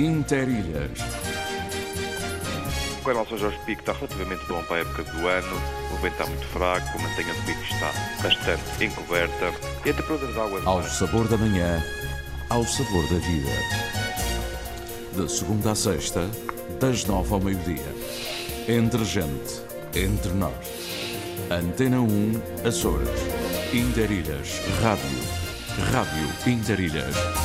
Interilhas. O canal São Jorge Pico está relativamente bom para a época do ano, o vento está muito fraco, a mantenha do pico está bastante encoberta e a temperatura da água... Ao sabor da manhã, ao sabor da vida. De segunda a sexta, das nove ao meio-dia. Entre gente, entre nós. Antena 1, Açores. Interilhas, Rádio. Rádio Interilhas.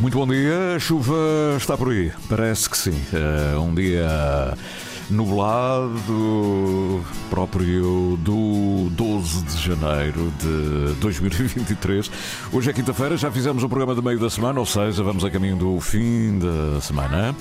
Muito bom dia, a chuva está por aí, parece que sim. É um dia nublado, próprio do 12 de janeiro de 2023. Hoje é quinta-feira, já fizemos o programa de meio da semana, ou seja, vamos a caminho do fim da semana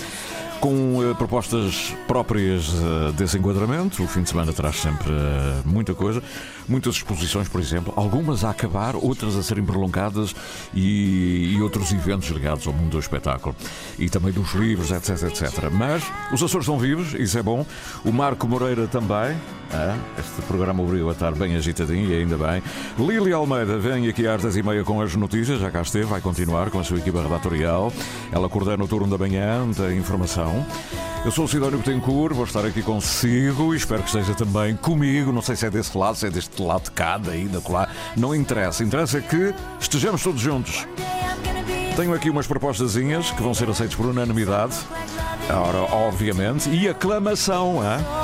com uh, propostas próprias uh, desse enquadramento. O fim de semana traz sempre uh, muita coisa, muitas exposições, por exemplo, algumas a acabar, outras a serem prolongadas e, e, outros eventos ligados ao mundo do espetáculo e também dos livros, etc, etc. Mas os Açores estão vivos, isso é bom. O Marco Moreira também. Ah, este programa obriu a estar bem agitadinho e ainda bem. Lili Almeida vem aqui às 10 e meia com as notícias, já cá esteve, vai continuar com a sua equipa redatorial. Ela coordena o turno da manhã da informação. Eu sou o Sidónio Betancourt, vou estar aqui consigo e espero que esteja também comigo. Não sei se é desse lado, se é deste lado de cá, daí, da colar. Não interessa. Interessa que estejamos todos juntos. Tenho aqui umas propostazinhas que vão ser aceitas por unanimidade. Ora, obviamente. E aclamação, hein?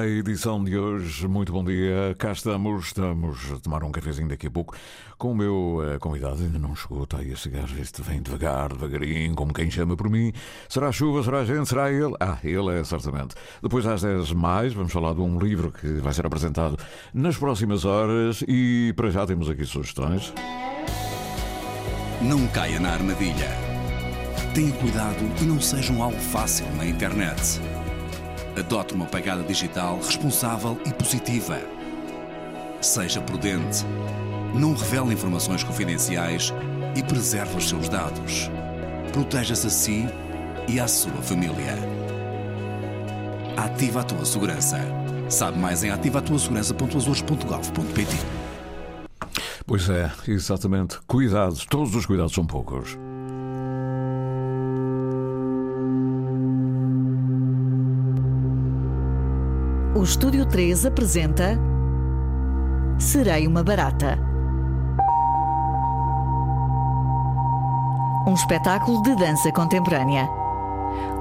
A edição de hoje. Muito bom dia. Cá estamos. Estamos a tomar um cafezinho daqui a pouco com o meu uh, convidado. Ainda não chegou, está aí a chegar. Este vem devagar, devagarinho, como quem chama por mim. Será chuva? Será gente? Será ele? Ah, ele é certamente. Depois às 10 mais, vamos falar de um livro que vai ser apresentado nas próximas horas. E para já temos aqui sugestões. Não caia na armadilha. Tenha cuidado e não seja um alvo fácil na internet. Adote uma pegada digital responsável e positiva. Seja prudente. Não revele informações confidenciais e preserve os seus dados. Proteja-se a si e à sua família. Ativa a tua segurança. Sabe mais em ativatuasegurança.azores.gov.pt Pois é, exatamente. Cuidados, todos os cuidados são poucos. O Estúdio 3 apresenta Serei uma Barata. Um espetáculo de dança contemporânea.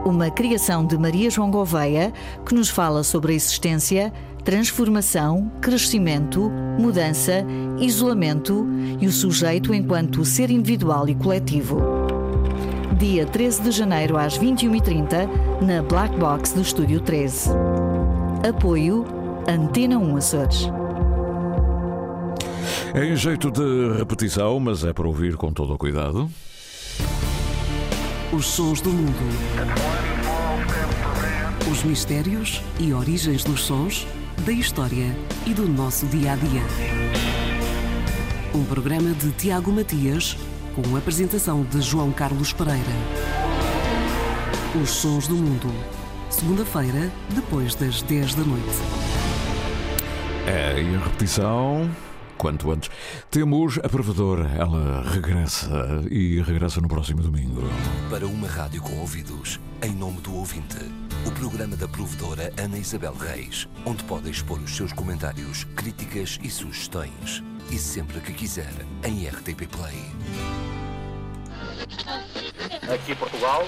Uma criação de Maria João Gouveia que nos fala sobre a existência, transformação, crescimento, mudança, isolamento e o sujeito enquanto ser individual e coletivo. Dia 13 de janeiro às 21h30 na Black Box do Estúdio 13. Apoio Antena 1 Açores. É em jeito de repetição, mas é para ouvir com todo o cuidado. Os sons do mundo. Os mistérios e origens dos sons, da história e do nosso dia a dia. Um programa de Tiago Matias, com a apresentação de João Carlos Pereira. Os sons do mundo. Segunda-feira, depois das 10 da noite. É, e a repetição, quanto antes. Temos a provedora, ela regressa e regressa no próximo domingo. Para uma rádio com ouvidos, em nome do ouvinte, o programa da provedora Ana Isabel Reis, onde pode expor os seus comentários, críticas e sugestões. E sempre que quiser, em RTP Play. Aqui Portugal.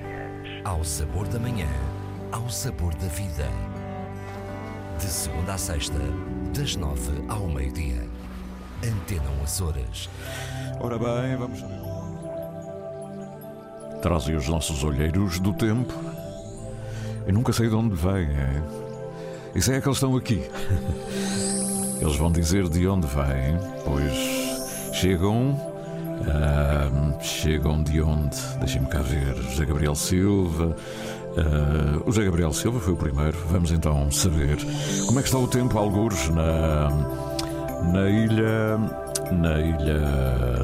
Ao sabor da manhã, ao sabor da vida. De segunda a sexta, das nove ao meio-dia. Antena 1 Açores. Ora bem, vamos. Trazem os nossos olheiros do tempo. Eu nunca sei de onde vem. É? Isso é que eles estão aqui. Eles vão dizer de onde vêm, pois chegam. Chegam de onde? Deixem-me cá ver. José Gabriel Silva. ah, o José Gabriel Silva foi o primeiro. Vamos então saber como é que está o tempo, algures, na, na ilha. Na ilha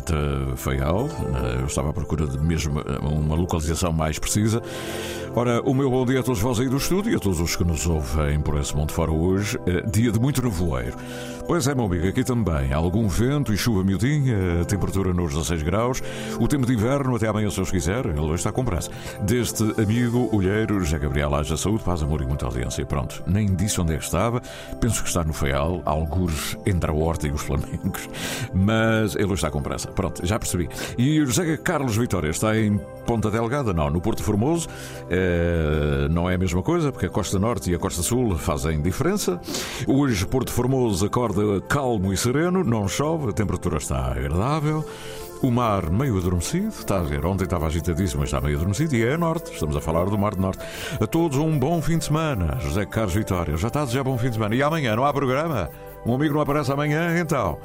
de Faial, Na- eu estava à procura de mesmo uma localização mais precisa. Ora, o meu bom dia a todos vós aí do estúdio e a todos os que nos ouvem por esse mundo fora hoje. Eh, Dia de muito nevoeiro. Pois é, meu amigo, aqui também. Algum vento e chuva miudinha, temperatura nos 16 graus. O tempo de inverno até amanhã, se Deus quiser. Ele hoje está com pressa. Deste amigo, olheiro, José Gabriel Haja Saúde, paz, amor e muita audiência. Pronto, nem disse onde é que estava. Penso que está no Feial, algures entre a horta e os flamengos. Mas ele está com pressa. Pronto, já percebi. E o José Carlos Vitória está em Ponta Delgada? Não, no Porto Formoso. Eh, não é a mesma coisa, porque a Costa Norte e a Costa Sul fazem diferença. Hoje, Porto Formoso acorda calmo e sereno, não chove, a temperatura está agradável. O mar meio adormecido, está a ver, ontem estava agitadíssimo, mas está meio adormecido, e é a norte, estamos a falar do Mar do Norte. A todos um bom fim de semana. José Carlos Vitória, já está a desejar bom fim de semana. E amanhã não há programa? Um amigo não aparece amanhã, então?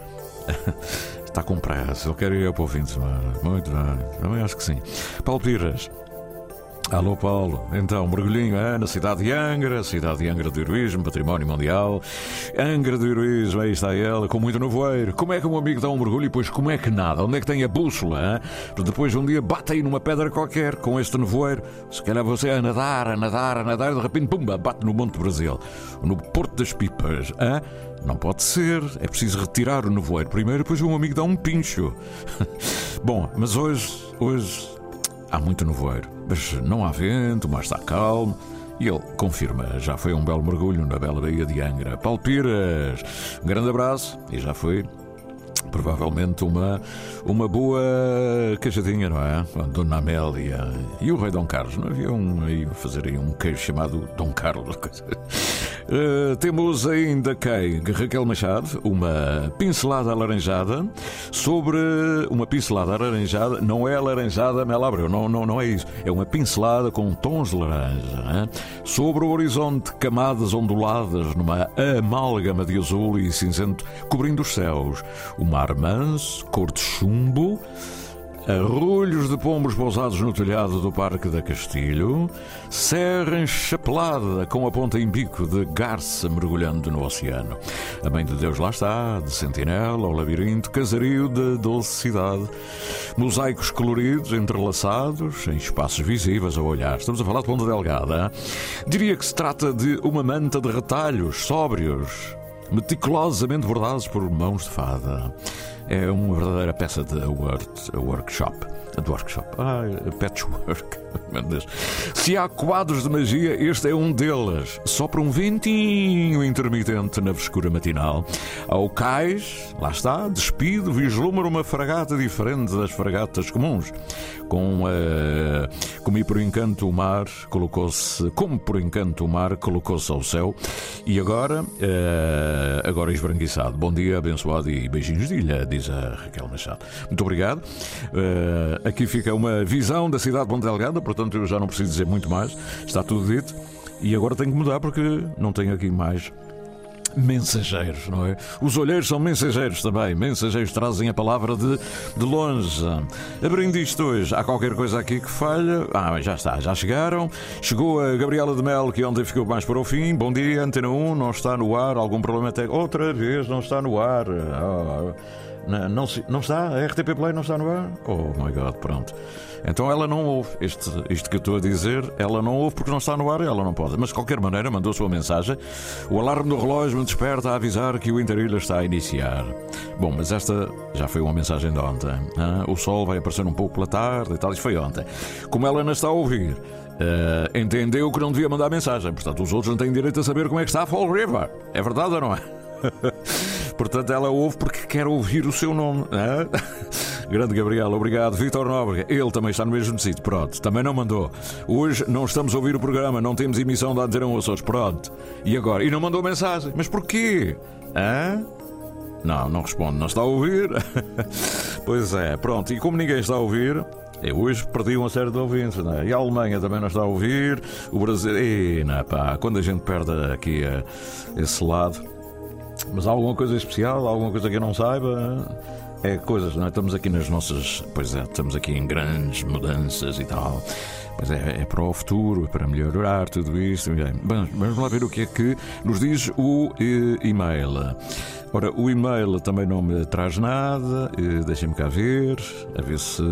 Está com pressa, ele quer ir para o fim de semana. Muito bem, também acho que sim. Paulo Piras. Alô Paulo, então, mergulhinho é, na cidade de Angra, cidade de Angra do Heroísmo, património mundial. Angra do Heroísmo, aí está ela, com muito nevoeiro. Como é que um amigo dá um mergulho e depois como é que nada? Onde é que tem a bússola? hein? Depois um dia bate aí numa pedra qualquer com este nevoeiro. Se calhar você a nadar, a nadar, a nadar, de repente, pumba, bate no Monte Brasil, no Porto das Pipas. Não pode ser, é preciso retirar o nevoeiro primeiro, depois um amigo dá um pincho. Bom, mas hoje, hoje há muito nevoeiro, mas não há vento, mas está calmo. E ele confirma, já foi um belo mergulho na bela Baía de Angra. Paulo Piras, um grande abraço e já foi provavelmente uma, uma boa cajadinha, não é? A Dona Amélia e o Rei Dom Carlos. Não havia um aí fazer aí um queijo chamado Dom Carlos? Uh, temos ainda quem? Raquel Machado, uma pincelada alaranjada sobre uma pincelada alaranjada, não é alaranjada Mel Abreu, não, não, não é isso, é uma pincelada com tons de laranja hein? sobre o horizonte, camadas onduladas numa amálgama de azul e cinzento cobrindo os céus, o mar manso, cor de chumbo. Arrulhos de pombos pousados no telhado do Parque da Castilho, serra enchapelada com a ponta em bico de garça mergulhando no oceano. A Mãe de Deus lá está, de sentinela, ao labirinto, casario de doce cidade. Mosaicos coloridos, entrelaçados, em espaços visíveis ao olhar. Estamos a falar de Ponta Delgada. Diria que se trata de uma manta de retalhos sóbrios, meticulosamente bordados por mãos de fada. É uma verdadeira peça de word, workshop. De workshop. Ah, patchwork. Meu Deus. Se há quadros de magia, este é um deles. Sopra um ventinho intermitente na frescura matinal. Ao cais, lá está, despido, vislumbra uma fragata diferente das fragatas comuns. Com, uh, como por encanto o mar colocou-se, como por encanto o mar colocou-se ao céu e agora, uh, agora esbranquiçado. Bom dia, abençoado e beijinhos de ilha, diz a Raquel Machado. Muito obrigado. Uh, aqui fica uma visão da cidade de Ponte Delgada, portanto eu já não preciso dizer muito mais, está tudo dito. E agora tenho que mudar porque não tenho aqui mais mensageiros, não é? Os olheiros são mensageiros também. Mensageiros trazem a palavra de, de longe. Abrindo isto hoje, há qualquer coisa aqui que falha. Ah, já está, já chegaram. Chegou a Gabriela de Mel, que ontem ficou mais para o fim. Bom dia, Antena 1, não está no ar. Algum problema até. Outra vez, não está no ar. Oh, não, não, não está? A RTP Play não está no ar? Oh my god, pronto. Então ela não ouve. Este, isto que eu estou a dizer, ela não ouve porque não está no ar e ela não pode. Mas de qualquer maneira, mandou a sua mensagem. O alarme do relógio me desperta a avisar que o Interilha está a iniciar. Bom, mas esta já foi uma mensagem de ontem. Hein? O sol vai aparecer um pouco pela tarde e tal. Isto foi ontem. Como ela não está a ouvir. Uh, entendeu que não devia mandar mensagem. Portanto, os outros não têm direito a saber como é que está a Fall River. É verdade ou não é? Portanto, ela ouve porque quer ouvir o seu nome. É? Grande Gabriel, obrigado. Vitor Nóbrega, ele também está no mesmo sítio. Pronto, também não mandou. Hoje não estamos a ouvir o programa, não temos emissão da Antena Açores. Pronto. E agora? E não mandou mensagem. Mas porquê? Hã? Não, não responde, não está a ouvir. pois é, pronto. E como ninguém está a ouvir, eu hoje perdi uma série de ouvintes, é? E a Alemanha também não está a ouvir, o Brasil. E, não, pá, quando a gente perde aqui uh, esse lado. Mas há alguma coisa especial, alguma coisa que eu não saiba? É coisas, não é? Estamos aqui nas nossas. Pois é, estamos aqui em grandes mudanças e tal. Mas é, é para o futuro, para melhorar tudo isto. Bem, vamos lá ver o que é que nos diz o eh, e-mail. Ora, o e-mail também não me traz nada, deixem-me cá ver, a ver se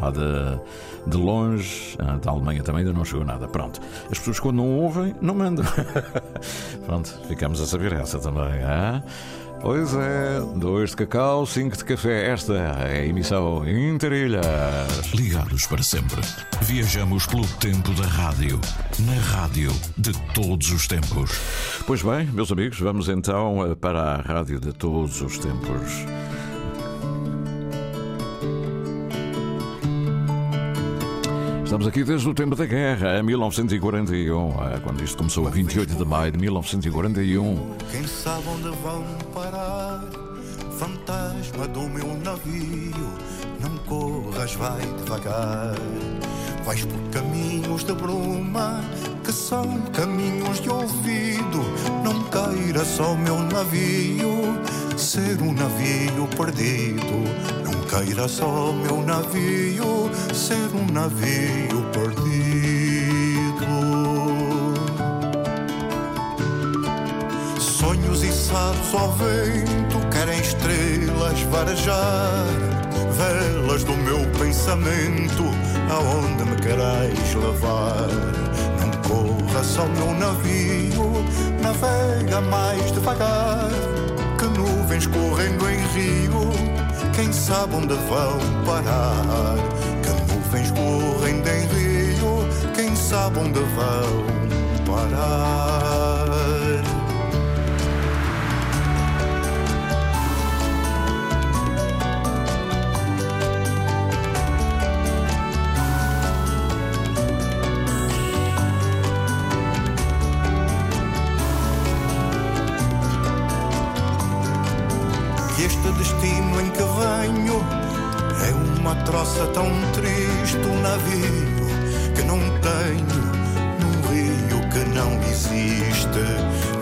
lá de, de longe, ah, da Alemanha também ainda não chegou nada. Pronto, as pessoas quando não ouvem, não mandam. Pronto, ficamos a saber essa também. Ah? Pois é, dois de cacau, cinco de café. Esta é a emissão Interilhas. Ligados para sempre. Viajamos pelo tempo da rádio. Na rádio de todos os tempos. Pois bem, meus amigos, vamos então eh, para a rádio de todos os tempos. Estamos aqui desde o tempo da guerra, em 1941, eh, quando isto começou a 28 de maio de 1941. Quem sabe onde vão parar? Fantasma do meu navio, não corras, vai devagar. Vais por caminhos de bruma, que são caminhos de ouvido. Não queira só meu navio ser um navio perdido. Queira só meu navio ser um navio perdido. Sonhos içados ao vento querem estrelas varejar, velas do meu pensamento aonde me querais levar. Não corra só meu navio, navega mais devagar que nuvens correndo em rio, quem sabe onde vão parar? Que nuvens correndo em rio, quem sabe onde vão parar? Troça tão triste, um navio que não tenho, num rio que não existe.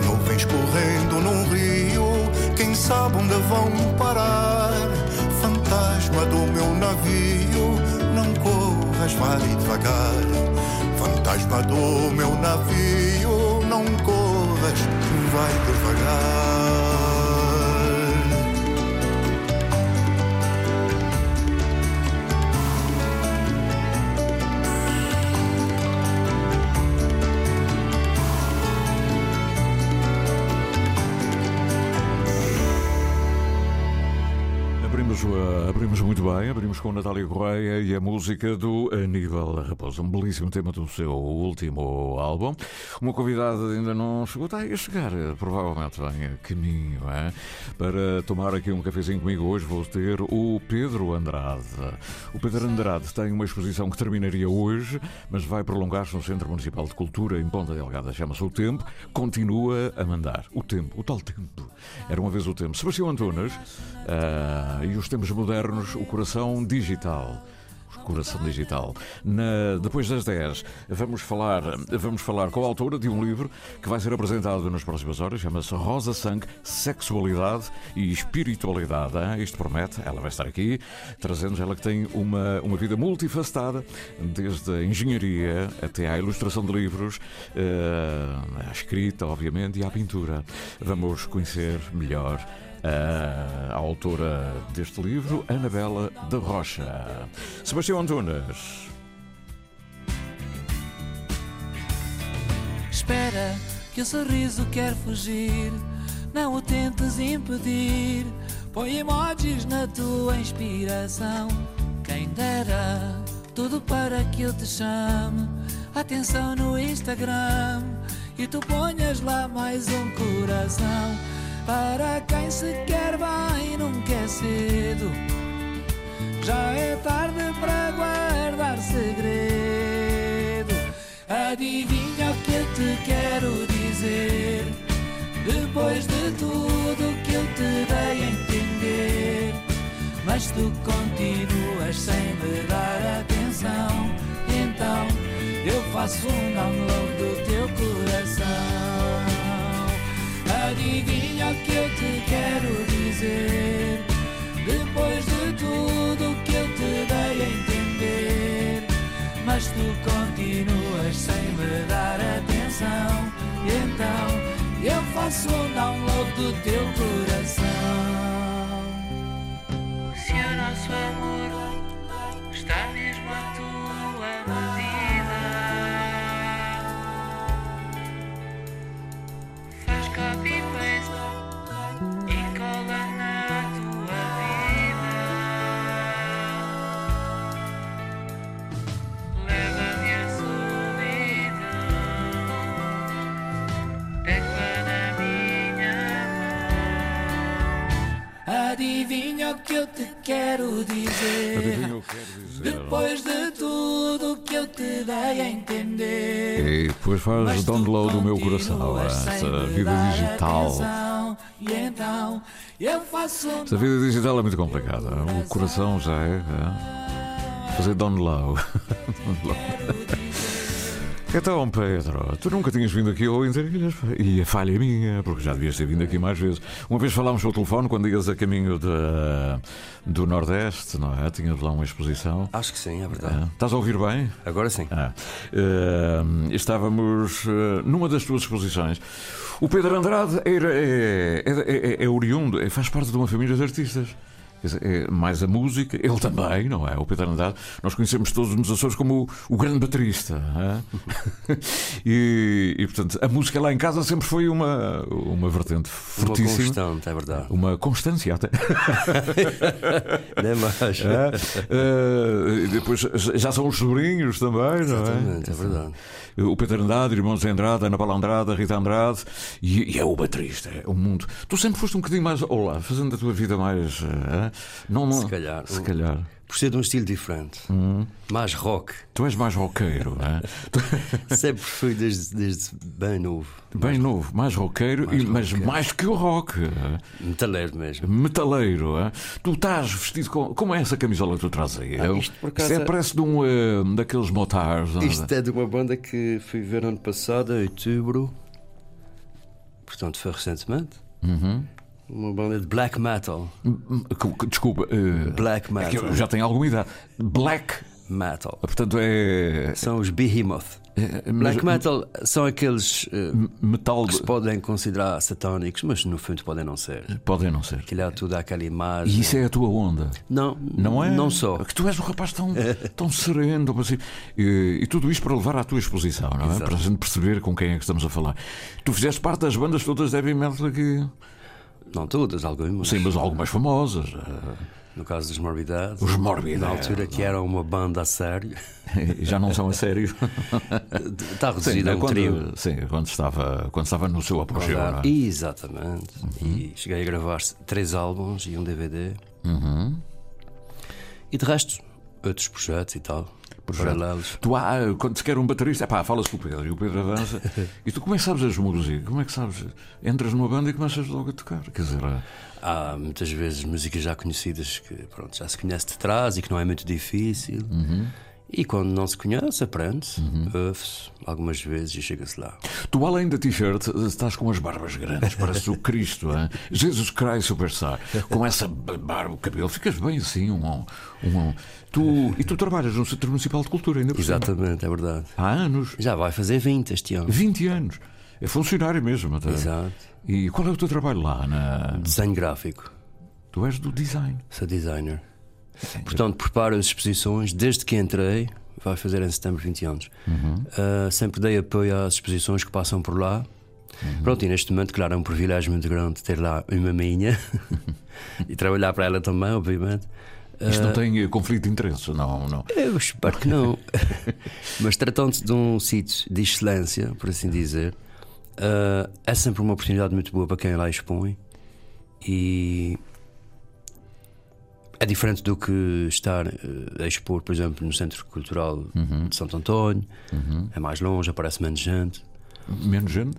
Nuvens correndo num rio, quem sabe onde vão parar? Fantasma do meu navio, não corras, vai devagar. Fantasma do meu navio, não corras, vai devagar. Muito bem, abrimos com Natália Correia e a música do Aníbal Raposo, um belíssimo tema do seu último álbum. Uma convidada ainda não chegou, está a chegar, provavelmente vem a caminho, é? para tomar aqui um cafezinho comigo. Hoje vou ter o Pedro Andrade. O Pedro Andrade tem uma exposição que terminaria hoje, mas vai prolongar-se no Centro Municipal de Cultura, em Ponta Delgada. Chama-se O Tempo, continua a mandar. O Tempo, o tal tempo. Era uma vez o tempo. Sebastião Antunes. Uh, e os tempos modernos, o coração digital. Coração digital. Na, depois das 10, vamos falar, vamos falar com a autora de um livro que vai ser apresentado nas próximas horas. Chama-se Rosa Sangue, Sexualidade e Espiritualidade. Hein? Isto promete, ela vai estar aqui, trazendo ela que tem uma, uma vida multifacetada, desde a engenharia até à ilustração de livros, uh, à escrita, obviamente, e à pintura. Vamos conhecer melhor a autora deste livro, Anabela da Rocha. Sebastião Antunes. Espera que o sorriso quer fugir, não o tentes impedir. Põe emojis na tua inspiração. Quem dera, tudo para que eu te chame. Atenção no Instagram e tu ponhas lá mais um coração. Para quem se quer bem, nunca é cedo. Já é tarde para guardar segredo. Adivinha o que eu te quero dizer? Depois de tudo que eu te dei a entender. Mas tu continuas sem me dar atenção. Então eu faço um download do teu coração. Adivinha o que eu te quero dizer? Depois de tudo que eu te dei a entender. Mas tu continuas sem me dar atenção. E então eu faço um download do teu coração. Se o nosso amor está mesmo te quero dizer? Dizer? Depois de tudo que eu te dei a entender. E depois faz download do meu coração, essa vida digital. E então eu faço Essa vida digital é muito complicada. O coração já é. é. Fazer download. Então, Pedro, tu nunca tinhas vindo aqui ao Interilhas e a falha é minha, porque já devias ter vindo aqui mais vezes. Uma vez falámos pelo telefone quando ias a caminho de, do Nordeste, não é? Tinhas lá uma exposição. Acho que sim, é verdade. É. Estás a ouvir bem? Agora sim. Ah. Eh, estávamos eh, numa das tuas exposições. O Pedro Andrade era, é, é, é, é oriundo, é- faz parte de uma família de artistas. É mais a música, ele também, não é? O Pedro Andrade, nós conhecemos todos nos Açores como o, o grande baterista. é? e, e, portanto, a música lá em casa sempre foi uma, uma vertente Uma fortíssima. constante, é verdade. Uma constância até. Nem mais. É, eh, depois já são os sobrinhos também, não é? Exatamente, é verdade. O Pedro Andrade, irmãos Andrade, Ana Paula Andrade, Rita Andrade e, e é o baterista, é o mundo. Tu sempre foste um bocadinho mais lado, fazendo a tua vida mais. eh, não, não, Se calhar. Se calhar. Por ser de um estilo diferente. Mais rock. Tu és mais roqueiro, não é? Sempre fui desde, desde bem novo. Bem novo, mais roqueiro, e, mas mais que o rock. Metaleiro mesmo. Metaleiro. é? Tu estás vestido com. Como é essa camisola que tu trazes aí? Ah, isto por acaso Isso é, é- parece de um eh, daqueles motards. não é? Isto é de uma banda que fui ver ano passado, em outubro. Portanto, foi recentemente. Uhum. Uma banda de black metal. Que- que- Desculpa. eh, Black é que metal. eu já tenho alguma idade. Black. Metal. Portanto, é. São os Behemoth. é- Black mas- metal são aqueles eh, Metal. que se podem considerar satânicos, mas no fundo podem não ser. Podem não ser. Aquilo é tudo aquela imagem. E isso é a tua onda. Não, Não é? Não só. Que tu és um rapaz tão, tão sereno, tão. E, e tudo isto para levar à tua exposição, não é? Exato. Para a gente perceber com quem é que estamos a falar. Tu fizeste parte das bandas todas de heavy metal aqui. Não todas, algumas. Sim, mas algumas famosas. eh, No caso dos Morbidades. Os Morbidades, Na altura que eram uma banda a sério. E já não são a sério. Está reduzido a um quando, trio. Sim, quando estava, quando estava no seu apogeu. é? Exatamente. E cheguei a gravar três álbuns e um DVD. Uhum. E de resto, outros projetos e tal. Paralelos. Tu há, quando se quer um baterista, pá, falas com o Pedro e o Pedro avança. e tu como é que sabes as músicas? Como é que sabes? Entras numa banda e começas logo a tocar. Quer dizer, é- Há muitas vezes músicas já conhecidas que pronto, já se conhece de trás e que não é muito difícil. Uhum. E quando não se conhece, aprende-se, ouve-se algumas vezes e chega-se lá. tu além da t-shirt estás com as barbas grandes, parece o Cristo, hein? Jesus Christ Superstar. Com essa barba, o cabelo, ficas bem assim. Um, um, tu, e tu trabalhas no Centro Municipal de Cultura ainda por cima. Exatamente, é verdade. Há anos. Já vai fazer 20 este ano. 20 anos. É funcionário mesmo até. Exato. E qual é o teu trabalho lá? Na... Desenho gráfico. Tu és do design. Sou designer. Portanto, preparo as exposições desde que entrei. Vai fazer em setembro 20 anos. Uh, sempre dei apoio às exposições que passam por lá. Pronto, e neste momento, claro, é um privilégio muito grande ter lá uma minha e trabalhar para ela também, obviamente. Isto não tem eh, conflito de interesses, não, não. Eu espero que não. Mas tratando-se de um sítio de excelência, por assim dizer, é sempre uma oportunidade muito boa para quem lá expõe. E é diferente do que estar uh, a expor, por exemplo, no Centro Cultural de Santo António. É mais longe, aparece menos gente. Menos gente?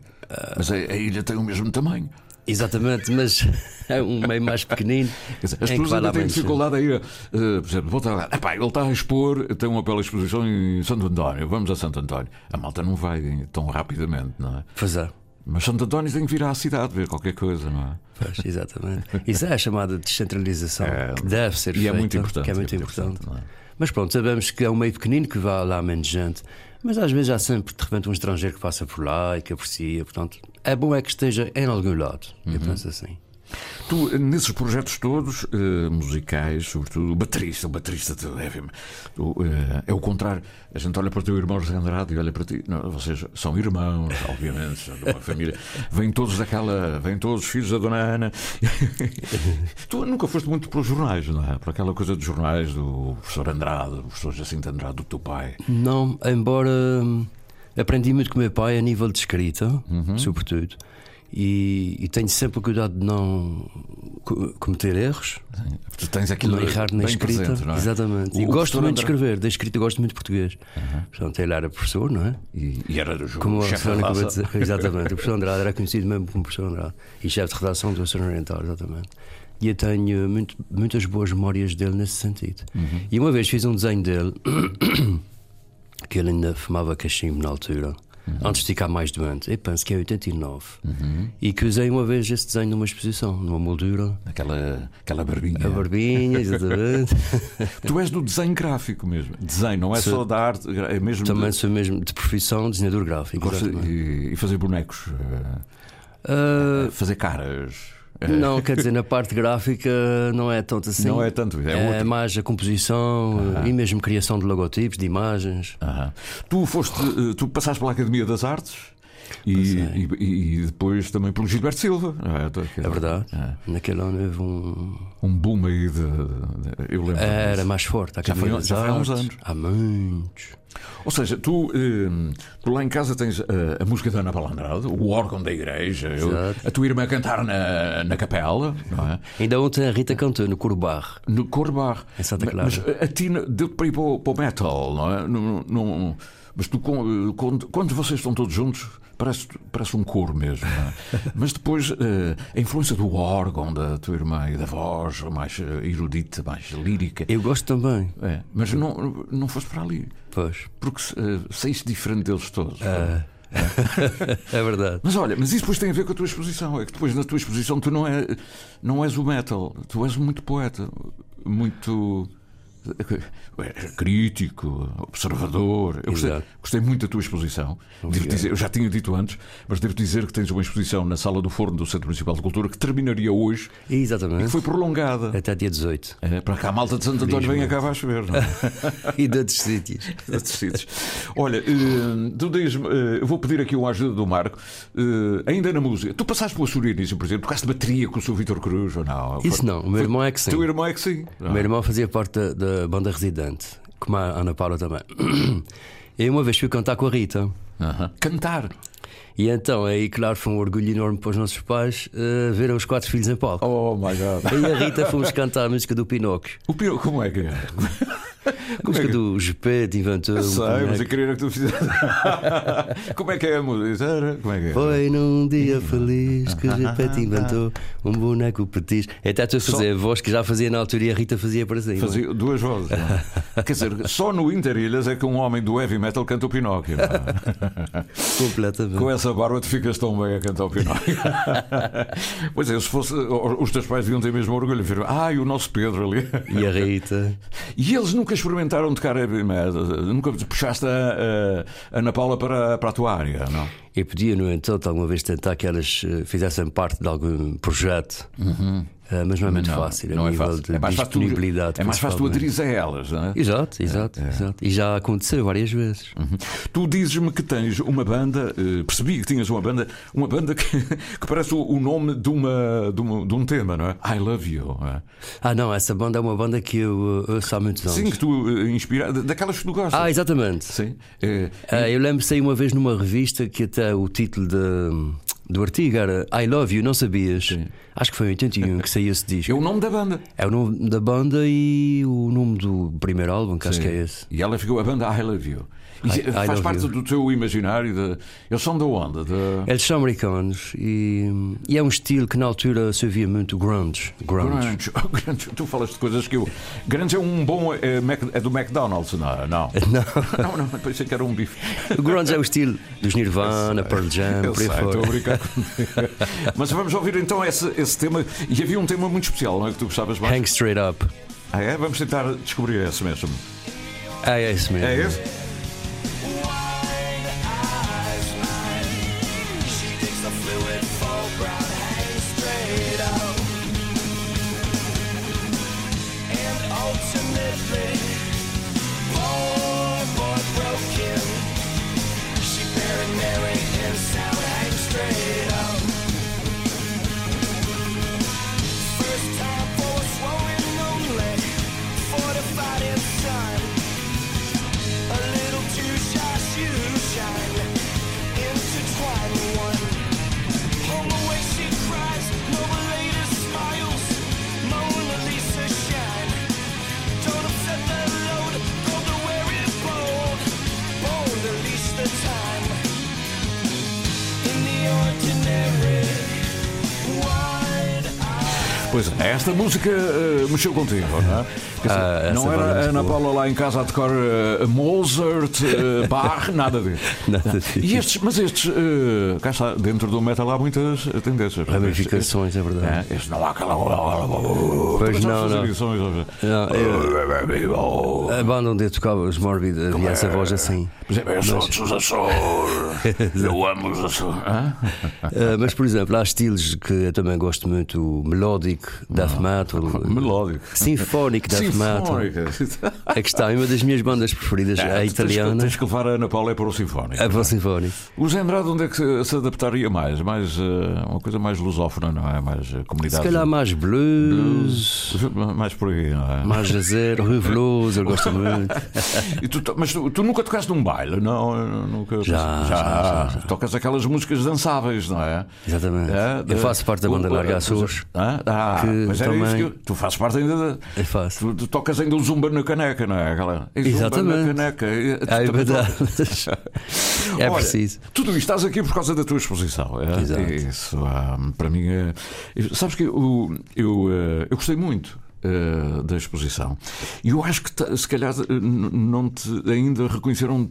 Mas a, a ilha tem o mesmo tamanho. Exatamente, mas é um meio mais pequenino. As pessoas ainda têm dificuldade aí. eh, por exemplo, volta lá. Epá, ele está a expor, tem uma bela exposição em Santo António. Vamos a Santo António. A malta não vai tão rapidamente, não é? Pois é. Mas Santo António tem que vir à cidade ver qualquer coisa, não é? Pois, exatamente. Isso é a chamada descentralização que deve ser e é feita, muito importante, é muito é muito importante. é? Mas pronto, sabemos que é um meio pequenino que vai lá menos gente, mas às vezes há sempre de repente um estrangeiro que passa por lá e que aprecia. Portanto, é bom é que esteja em algum lado. Eu Uhum. penso assim. Tu, nesses projetos todos, eh, musicais, sobretudo, o baterista, o baterista de heavy eh, é o contrário. A gente olha para o teu irmão José Andrade e olha para ti. Não, vocês são irmãos, obviamente, são de uma família. Vêm todos daquela. Vêm todos filhos da Dona Ana. tu nunca foste muito para os jornais, não é? Para aquela coisa dos jornais do professor Andrade, do professor Jacinto Andrade, do teu pai. Não, embora hum, aprendi muito com o meu pai a nível de escrita, Uhum. sobretudo, e, e tenho sempre o cuidado de não co- cometer erros. Tu tens aquilo não errar na escrita. presente, é? Exatamente. O- e o gosto professor muito de André- escrever, da escrita gosto muito de português. Portanto, ele era professor, não é? E, e era do jogo. Como a chefe Susana da acabou de raça. dizer. Exatamente. O professor Andrade era conhecido mesmo como professor Andrade e chefe de redação do Oceano Oriental, exatamente. E eu tenho muito- muitas boas memórias dele nesse sentido. Uhum. E uma vez fiz um desenho dele que ele ainda fumava cachimbo na altura. Uhum. Antes de ficar mais doente, eu penso que é 89. E que usei uma vez esse desenho numa exposição, numa moldura. Aquela, aquela barbinha. A barbinha, exatamente. Tu és do desenho gráfico mesmo. Desenho, não é Sou- só da arte, é mesmo. Também de, sou mesmo de profissão desenhador gráfico. e, e fazer bonecos. Ah, fazer caras. Eh, Não, quer dizer, na parte gráfica não é tanto assim. Não é tanto, é outro. mais a composição Aham. e mesmo criação de logotipos, de imagens. aham. Tu foste, eh, tu passaste pela Academia das Artes E, e, e depois também pelo Gilberto Silva. É, É verdade. Naquele ano houve um. Um boom aí de. eu lembro. Era disso. mais forte. a Já foi, já foi há uns anos. Há muitos. Ou seja, tu, eh, tu lá em casa tens eh, a música da Ana Paula Andrade, o órgão da igreja, eu- a tua irmã a cantar na, na capela, é? Ainda ontem a Rita cantou no Coro Bar. No Corbar. Em Santa Clara. Mas a ti deu-te para ir para o, para o metal, não é? Não, não- mas tu, eh, quando, quando vocês estão todos juntos, parece, parece um coro mesmo, não é? Mas depois eh, a influência do órgão da tua irmã e da voz mais eh, erudita, mais lírica. Eu gosto também. É, mas não, não foste para ali. Pois. Porque eh, saíste diferente deles todos. Ah. é verdade. Mas olha, mas isso depois tem a ver com a tua exposição. É que depois na tua exposição tu não, é, não és o metal, tu és muito poeta, muito crítico, observador. Eu gostei, gostei muito da tua exposição. Devo dizer, eu já tinha dito antes, mas devo dizer que tens uma exposição na Sala do Forno do Centro Municipal de Cultura que terminaria hoje e Exatamente. que foi prolongada. Até dia 18. É, para cá a malta de Santo António vem acaba a chover. É? e de outros sítios. De outros sítios. Olha, eh, tu dizes-me, eh, eu vou pedir aqui uma ajuda do Marco, eh, ainda na música. Tu passaste pelo Açorianismo, por exemplo, tocaste bateria com o seu Vitor Cruz ou não? Isso não, o meu irmão é que sim. Teu irmão é que sim. O meu irmão fazia parte da, da banda residente, como a Ana Paula também. E uma vez fui cantar com a Rita. Aham. Cantar. E então, aí, claro, foi um orgulho enorme para os nossos pais eh, verem os quatro filhos em palco. Oh my God. Aí a Rita fomos cantar a música do Pinóquio. O Pino, como é que é? A música do Gepeto inventou. Eu sei, mas eu queria que tu fizesse. como é que é a música? Como é que é? Foi num dia feliz que o Gepeto inventou um boneco petis. Até estou a fazer a voz que já fazia na altura e a Rita fazia para cima. Fazia duas vozes. não é? Quer dizer, só no Interilhas é que um homem do heavy metal canta o Pinóquio. é? Completamente. Com essa barba tu ficas tão bem a cantar o Pinóquio. pois é, se fosse. Os teus pais deviam ter mesmo orgulho. Viram, Ah, o nosso Pedro ali. E a Rita. E eles nunca experimentaram tocar heavy metal? Nunca puxaste a, a Ana Paula para, para a tua área, não? Eu podia, no entanto, alguma vez tentar que elas eh, fizessem parte de algum projeto, Eh, mas não é muito Não, fácil não é fácil. de É mais fácil tu- disponibilidade. É mais fácil tu aderires a elas, não é? Exato, exato, exato. E já aconteceu várias vezes. Tu dizes-me que tens uma banda, eh, percebi que tinhas uma banda, uma banda que, que parece o, o nome de, uma, de, uma- de um tema, não é? I Love You. não é? Ah, não, essa banda é uma banda que eu ouço há muitos anos. Sim, que tu eh, inspira, daquelas que tu gostas. Ah, exatamente. Sim. Ah, eu lembro de sair uma vez numa revista que até o título de- do artigo era I Love You, não sabias? Acho que foi em 81 que saiu esse disco. É o nome da banda. É o nome da banda e o nome do primeiro álbum, que acho que é esse. E ela ficou a banda I Love You. I- faz parte You. do teu imaginário. De, eles são da onda? De... Eles são americanos e, e é um estilo que na altura se ouvia muito grunge. Grunge. Grunge. Tu falas de coisas que eu. Grunge é um bom. É, é do McDonald's, não? é? Não. Não. Não, não, pensei que era um bife. O grunge é o estilo dos Nirvana, Pearl Jam, Eu por aí sei, fora. estou a brincar. Mas vamos ouvir então esse, esse tema. E havia um tema muito especial, não é? Que tu gostavas mais? Hang Straight Up. Ah, é? Vamos tentar descobrir esse mesmo. Ah, é esse mesmo. É esse? Pois é, esta música eh, mexeu contigo, não é? Ah, não é era a muito Ana. Paula lá em casa a tocar eh, Mozart, eh, Bach, nada disso. Nada disso. E estes, mas estes, eh, cá está, dentro do metal há muitas tendências. Ramificações, é verdade. É, este não há aquela. Pois não, não. Não, eu- a banda onde eu tocava, os Morbid, havia essa voz assim. Por exemplo, eu sou dos Açores. Eu amo os Açores. Uh, mas, por exemplo, há estilos que eu também gosto muito: o melodic death metal, Melódico. sinfónico death. Sinfónica. É que está, é uma das minhas bandas preferidas, Ah, a italiana. Tens que levar a Ana Paula para o Sinfónico. A voz sinfónica. O Zé Andrade, onde é que se, se adaptaria mais? mais eh, uma coisa mais lusófona, não é? Mais eh, Se comunidade. calhar mais blues, Mais por aí, não é? mais jazer, Rui Veloso, eu gosto muito. Tu mas tu, tu nunca tocaste num baile, não? Nunca, Já, já, já, já. Tocas aquelas músicas dançáveis, não é? Exatamente. É, Eu faço parte da banda o- Larga o- Açores. Ah, ah, mas era isso também- que eu- tu fazes parte ainda da. Eu faço. Tu, tu tocas ainda o zumba na caneca, não é? É zumba Exatamente. na caneca. É verdade. É Olha, preciso. Tudo isto estás aqui por causa da tua exposição. É? Exato. Isso, ah, para mim, é... sabes que eu, eu, eh, eu gostei muito. eh, da exposição e eu acho que se calhar não te ainda reconheceram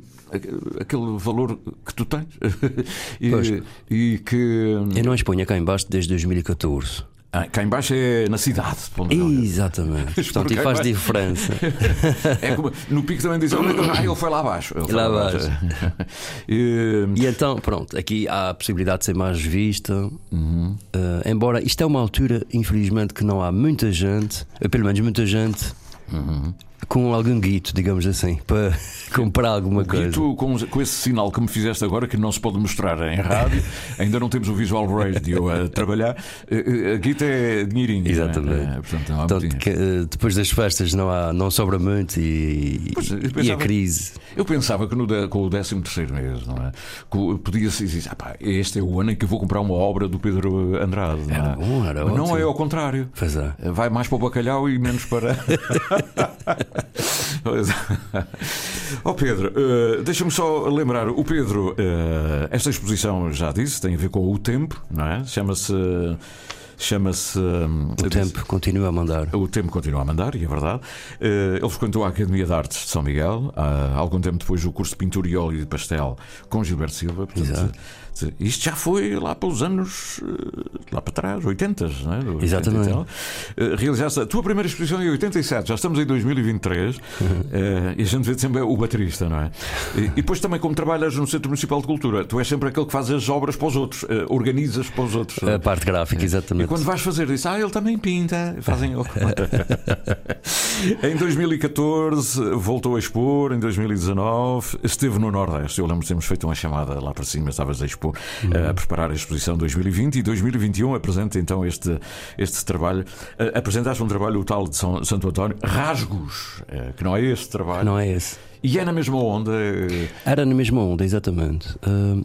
aquele valor que tu tens Pois. e, e que Eu não exponho cá embaixo desde 2014. Ah, cá embaixo é na cidade. Exatamente. Portanto, e faz diferença. é como, no pico também dizem ah, ele foi lá abaixo Ele foi Lá e, E então, pronto, aqui há a possibilidade de ser mais vista. Uhum. Eh, embora isto é uma altura, infelizmente, que não há muita gente, pelo menos muita gente, Uhum. Com algum guito, digamos assim, para comprar alguma coisa. tu, com, com esse sinal que me fizeste agora, que não se pode mostrar em rádio, ainda não temos o visual radio a trabalhar, eh, eh, a guita é dinheirinho. Exatamente. é? Eh, Portanto, não há que, depois das festas não, há, não sobra muito e, Pois, eu e a pensava- crise. Eu pensava que no, com o 13 terceiro mês, não é? Podia-se dizer, ah, pá, este é o ano em que eu vou comprar uma obra do Pedro Andrade. Não Era é? bom, era Mas não é ao contrário. É. Vai mais para o bacalhau e menos para. Ó Pedro, eh, deixa-me só lembrar: o Pedro, eh, esta exposição já disse, tem a ver com o tempo, não é? Chama-se. Chama-se. O tempo continua a mandar. o tempo continua a mandar, e é verdade. Eh, Ele frequentou a Academia de Artes de São Miguel, há algum tempo depois o curso de pintura e óleo de pastel com Gilberto Silva. Portanto, Exato. Isto já foi lá para os anos eh, lá para trás, 80, não é? Do 80 e Exatamente. Eh, Realizaste a tua primeira exposição em 87, já estamos em 2023 eh, e a gente vê sempre o baterista, não é? E, e depois também, como trabalhas no Centro Municipal de Cultura, tu és sempre aquele que faz as obras para os outros, organizas para os outros. A parte gráfica, E exatamente. quando vais fazer isso, ah, ele também pinta. Fazem. em 2014 voltou a expor, em 2019 esteve no Nordeste. Eu lembro que temos feito uma chamada lá para cima, estavas a expor, eh, a preparar a exposição 2020 e 2021 apresenta então este, este trabalho. Eh, apresentaste um trabalho, o tal de São, Santo António, Rasgos, eh, que não é este trabalho. Não é esse. E é na mesma onda. Era na mesma onda, exatamente. Ah,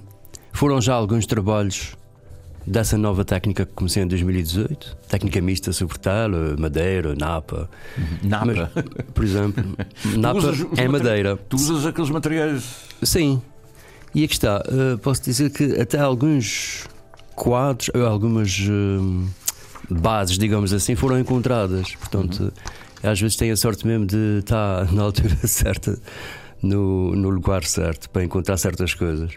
foram já alguns trabalhos dessa nova técnica que comecei em 2018. Técnica mista sobre tela, madeira, napa. Napa. Mas, por exemplo, napa usas é madeira. Tu usas aqueles materiais. Sim. E aqui está. ah, posso dizer que até alguns quadros, ou algumas ah, bases, digamos assim, foram encontradas. Portanto, às vezes tenho a sorte mesmo de estar na altura certa, no, no lugar certo, para encontrar certas coisas.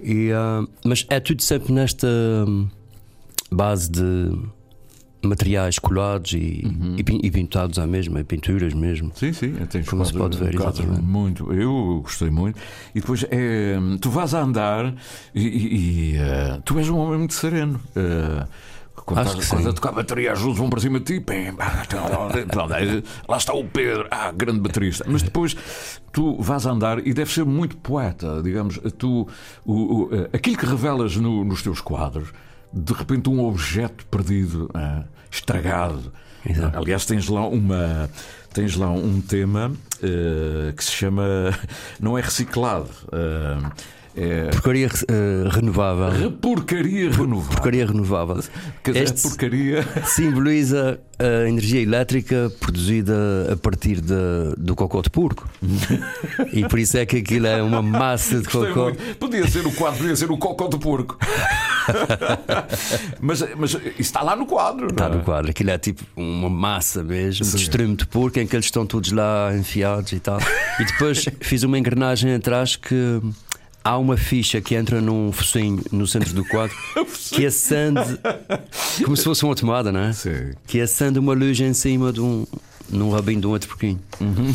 E, ah, mas é tudo sempre nesta hum, base de materiais colados e, pin- e pintados à mesma, pinturas mesmo. Sim, sim, tens Como se pode ver, exatamente. muito. Eu gostei muito. E depois é, tu vais a andar e, e- eh, tu és um homem muito sereno. Eh, quando Acho estás que quando a tocar bateria, as luzes vão para cima de ti. Pronto, é, lá está o Pedro, ah, grande baterista. Mas depois tu vais a andar e deves ser muito poeta, digamos. Tu, o, o, aquilo que revelas no- nos teus quadros, de repente um objeto perdido, eh, estragado. Exato. Aliás, tens lá uma. Tens lá um tema eh, que se chama. Não é reciclado. eh, é Porcaria eh, renovável. reporcaria renovável. Porcaria renovável. Quer dizer, Este porcaria. simboliza a energia elétrica produzida a partir de, do cocó de porco. e por isso é que aquilo é uma massa de Gostei muito. Podia ser o quadro, podia ser o cocó do porco. mas, mas isso está lá no quadro. Está não é? no quadro. Aquilo é tipo uma massa mesmo, Sim. de extremo de porco, em que eles estão todos lá enfiados e tal. E depois fiz uma engrenagem atrás que há uma ficha que entra num focinho no centro do quadro que acende como se fosse uma tomada, não é? Sim. Que acende uma luz em cima de um. num rabinho de um outro porquinho. Uhum.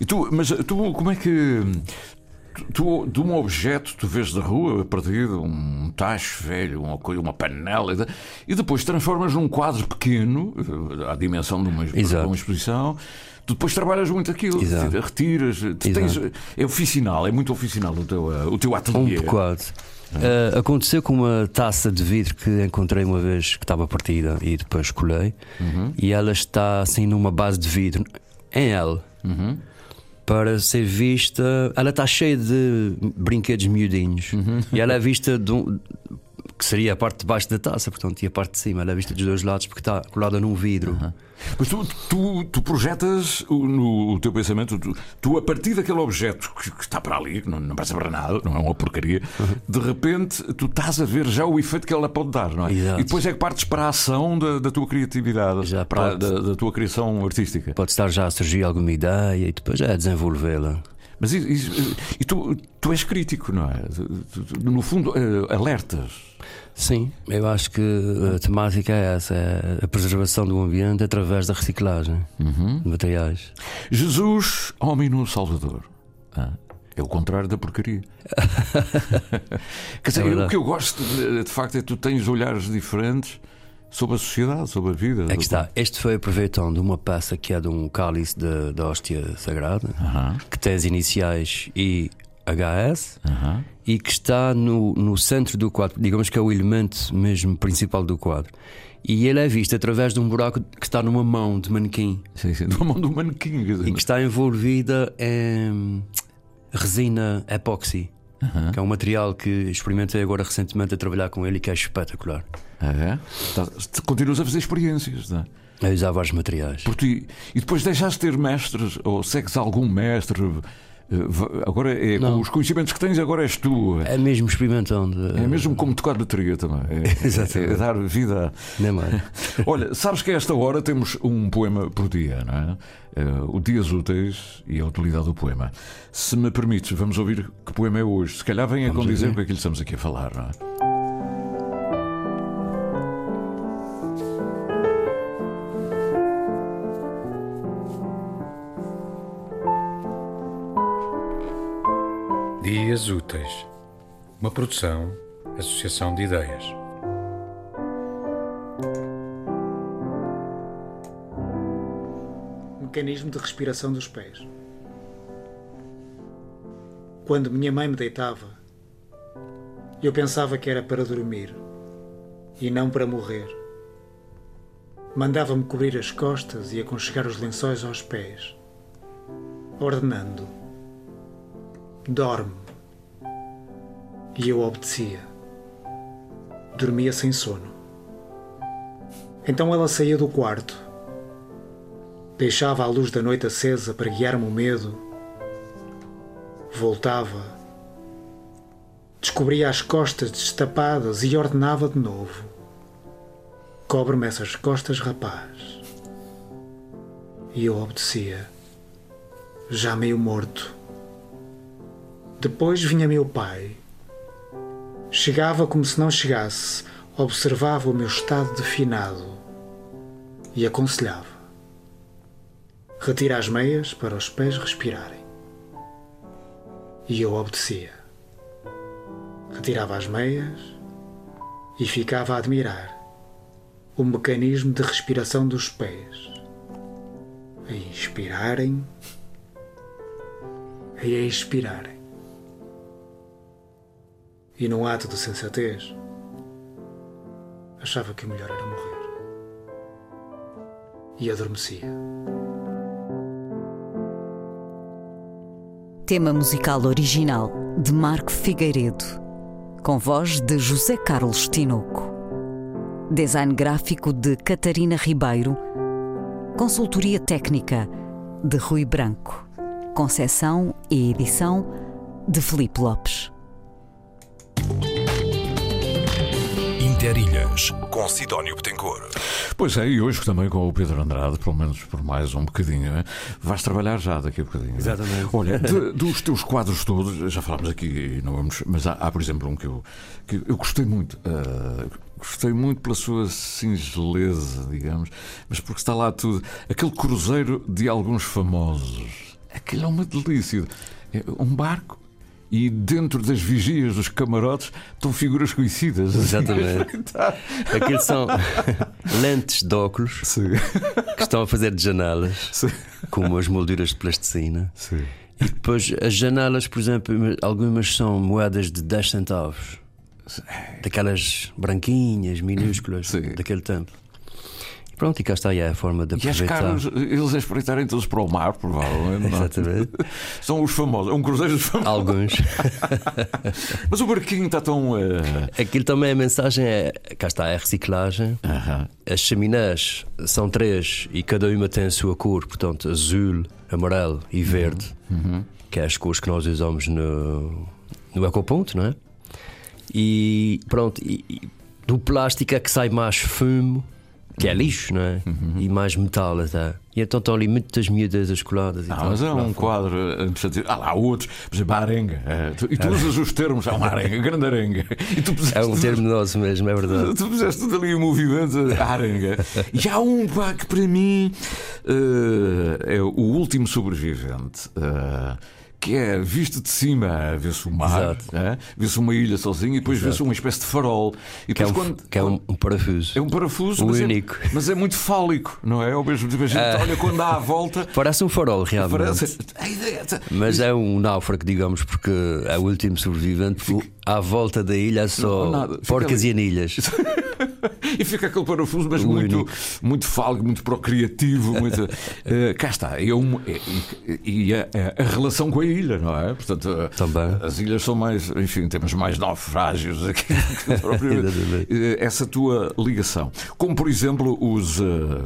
E tu, mas tu, como é que. tu, de um objeto tu vês da rua perdido, um tacho velho, uma, coisa, uma panela, e depois transformas num quadro pequeno, à dimensão de uma, de uma exposição. Tu depois trabalhas muito aquilo, Exato. retiras, tens, é oficinal, é muito oficinal o teu, o teu ateliê. Um bocado. Uh, aconteceu com uma taça de vidro que encontrei uma vez que estava partida e depois colei, uhum. e ela está assim numa base de vidro em L. Uhum para ser vista. Ela está cheia de brinquedos miudinhos uhum. e ela é vista de um, que seria a parte de baixo da taça, portanto, e a parte de cima, ela é vista dos dois lados porque está colada num vidro. Mas tu, tu, tu, projetas no teu pensamento, tu, tu, a partir daquele objeto que, que está para ali, que não, não passa para nada, não é uma porcaria, de repente tu estás a ver já o efeito que ela pode dar, não é? Exato. E depois é que partes para a ação da, da tua criatividade, já para, da, da, tua criação artística. Pode estar já a surgir alguma ideia e depois é desenvolvê-la. Mas e, tu, tu és crítico, não é? No fundo, eh, alertas. Sim, eu acho que a temática é essa: é a preservação do ambiente através da reciclagem uhum. de materiais. Jesus, homem no Salvador. Ah, é o contrário da porcaria. Quer dizer, é o que eu gosto de, de facto é que tu tens olhares diferentes sobre a sociedade, sobre a vida. É que está. Este foi aproveitando uma peça que é de um cálice da hóstia sagrada, que tem as iniciais IHS e que está no, no centro do quadro, digamos que é o elemento mesmo principal do quadro. E ele é visto através de um buraco que está numa mão de manequim. Sim, sim, numa mão de um manequim. E que está envolvida em resina epóxi. Uhum. Que é um material que experimentei agora recentemente a trabalhar com ele e que é espetacular. É? Tá, continuas a fazer experiências, não é? A usar vários materiais. Porque, e depois deixaste de ter mestres, ou segues algum mestre? Eh, agora é com os conhecimentos que tens, agora és tu. É mesmo experimentando. É mesmo como tocar bateria também. É, Exatamente. É, é dar vida. Nem mais. Olha, sabes que a esta hora temos um poema por dia, não é? Uh, o Dias Úteis e a utilidade do poema. Se me permites, vamos ouvir que poema é hoje. Se calhar vem a condizer com aquilo que estamos aqui a falar, não é? Dias Úteis, uma produção, associação de ideias. Mecanismo de respiração dos pés. Quando minha mãe me deitava, eu pensava que era para dormir e não para morrer. Mandava-me cobrir as costas e aconchegar os lençóis aos pés, ordenando: Dorme. E eu obedecia. Dormia sem sono. Então ela saía do quarto. Deixava a luz da noite acesa para guiar-me o medo. Voltava. Descobria as costas destapadas e ordenava de novo. Cobre-me essas costas, rapaz. E eu obedecia, já meio morto. Depois vinha meu pai Chegava como se não chegasse, observava o meu estado definado e aconselhava. Retira as meias para os pés respirarem. E eu obedecia. Retirava as meias e ficava a admirar o mecanismo de respiração dos pés. A inspirarem e a expirarem. E num ato de sensatez, achava que o melhor era morrer. E adormecia. Tema musical original de Marco Figueiredo, com voz de José Carlos Tinoco. Design gráfico de Catarina Ribeiro. Consultoria técnica de Rui Branco. Concessão e edição de Felipe Lopes. Com Sidónio Betancourt. Pois é, e hoje também com o Pedro Andrade, pelo menos por mais um bocadinho, é? vais trabalhar já daqui a bocadinho. Exatamente. Olha, de, dos teus quadros todos, já falámos aqui, não vamos, mas há, há, por exemplo, um que eu, que eu gostei muito. Uh, gostei muito pela sua singeleza, digamos, mas porque está lá tudo. Aquele cruzeiro de alguns famosos. Aquilo é uma delícia. É um barco e dentro das vigias dos camarotes estão figuras conhecidas. Exatamente. Aqueles são lentes de óculos Sim. que estão a fazer de janelas Sim. com umas molduras de plasticina. Sim. E depois as janelas, por exemplo, algumas são moedas de 10 centavos. Daquelas branquinhas, minúsculas, daquele tempo. Pronto, e cá está aí é a forma de E as aproveitar. caras, eles a espreitarem todos para o mar, provavelmente. é? Exatamente. São os famosos, é um cruzeiro dos famosos. Alguns. Mas o barquinho está tão. eh, Aquilo também a mensagem é. Cá está, é reciclagem. aham. As chaminés são três e cada uma tem a sua cor, portanto, azul, amarelo e verde, que é as cores que nós usamos no, no ecoponto, não é? E pronto, e, e do plástico é que sai mais fumo, que é lixo, não é? E mais metal até. E então estão ali muitas miúdas coladas Ah, mas é um quadro eh, interessante. Ah, lá outros, por exemplo, a arenga. eh, E tu usas os termos, há uma arenga, grande arenga. E tu puseste É um termo nosso mesmo, é verdade. Tu fizeste tudo ali em movimento, a arenga. E há um pá, que para mim eh, é o último sobrevivente. Que é visto de cima, vê-se o mar, eh, vê-se uma ilha sozinha e depois vê-se uma espécie de farol. E Que é, um, quando, que é um, um parafuso. é um parafuso, mas, único. É, mas é muito fálico, não é? Ao mesmo tempo, a gente Ah. olha quando dá a volta. Parece um farol, realmente. Parece, ideia, Mas é um náufrago, digamos, porque é o último sobrevivente. À volta da ilha é só Não. Fica porcas ali. e anilhas. e fica aquele parafuso, mas muito, muito fálico, muito procriativo. Muito, eh, cá está. É um, é- e e a, a relação com a ilha, não é? Portanto, eh, Também. as ilhas são mais, enfim, temos mais naufrágios aqui. que propriamente. Exatamente. Eh, Essa tua ligação. Como, por exemplo, os, eh,